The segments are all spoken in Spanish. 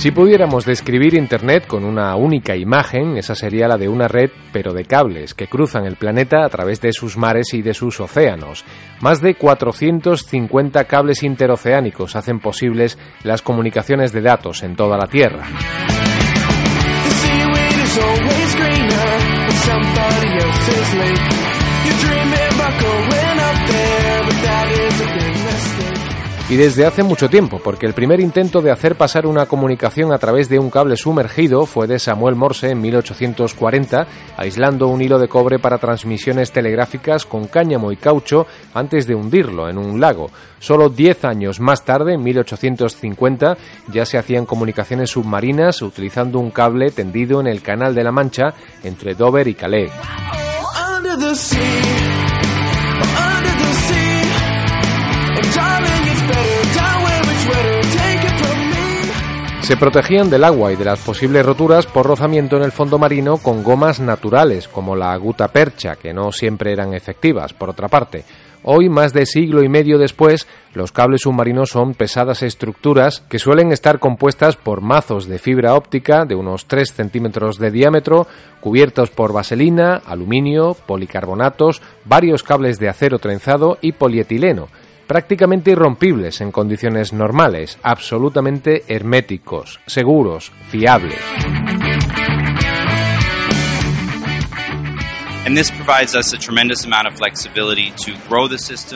Si pudiéramos describir Internet con una única imagen, esa sería la de una red, pero de cables, que cruzan el planeta a través de sus mares y de sus océanos. Más de 450 cables interoceánicos hacen posibles las comunicaciones de datos en toda la Tierra. Y desde hace mucho tiempo, porque el primer intento de hacer pasar una comunicación a través de un cable sumergido fue de Samuel Morse en 1840, aislando un hilo de cobre para transmisiones telegráficas con cáñamo y caucho antes de hundirlo en un lago. Solo 10 años más tarde, en 1850, ya se hacían comunicaciones submarinas utilizando un cable tendido en el Canal de la Mancha entre Dover y Calais. Under the sea, under the sea. Se protegían del agua y de las posibles roturas por rozamiento en el fondo marino con gomas naturales, como la guta percha, que no siempre eran efectivas, por otra parte. Hoy, más de siglo y medio después, los cables submarinos son pesadas estructuras que suelen estar compuestas por mazos de fibra óptica de unos 3 centímetros de diámetro, cubiertos por vaselina, aluminio, policarbonatos, varios cables de acero trenzado y polietileno prácticamente irrompibles en condiciones normales, absolutamente herméticos, seguros, fiables.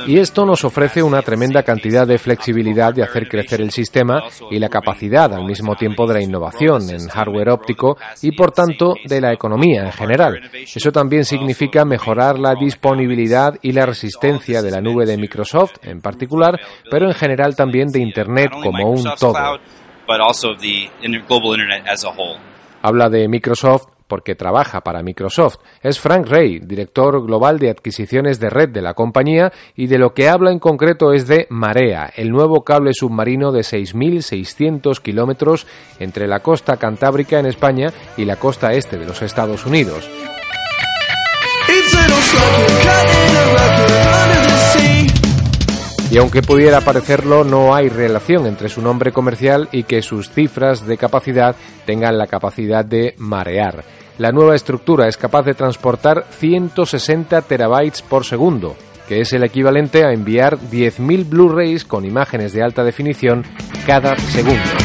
Y esto nos ofrece una tremenda cantidad de flexibilidad de hacer crecer el sistema y la capacidad al mismo tiempo de la innovación en hardware óptico y por tanto de la economía en general. Eso también significa mejorar la disponibilidad y la resistencia de la nube de Microsoft en particular, pero en general también de Internet como un todo. cloud, but also the inter- global internet as a whole. Habla de Microsoft porque trabaja para Microsoft. Es Frank Ray, director global de adquisiciones de red de la compañía, y de lo que habla en concreto es de Marea, el nuevo cable submarino de 6.600 kilómetros entre la costa cantábrica en España y la costa este de los Estados Unidos. Y aunque pudiera parecerlo, no hay relación entre su nombre comercial y que sus cifras de capacidad tengan la capacidad de marear. La nueva estructura es capaz de transportar 160 terabytes por segundo, que es el equivalente a enviar 10.000 Blu-rays con imágenes de alta definición cada segundo.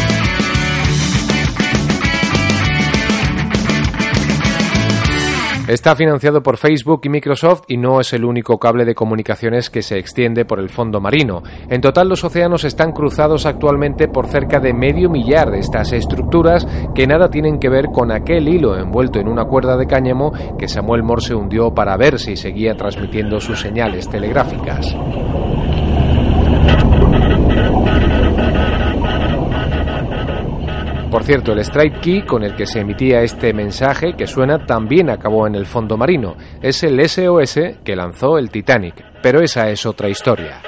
Está financiado por Facebook y Microsoft y no es el único cable de comunicaciones que se extiende por el fondo marino. En total los océanos están cruzados actualmente por cerca de medio millar de estas estructuras que nada tienen que ver con aquel hilo envuelto en una cuerda de cáñamo que Samuel Morse hundió para ver si seguía transmitiendo sus señales telegráficas. Por cierto, el strike key con el que se emitía este mensaje que suena también acabó en el fondo marino. Es el SOS que lanzó el Titanic, pero esa es otra historia.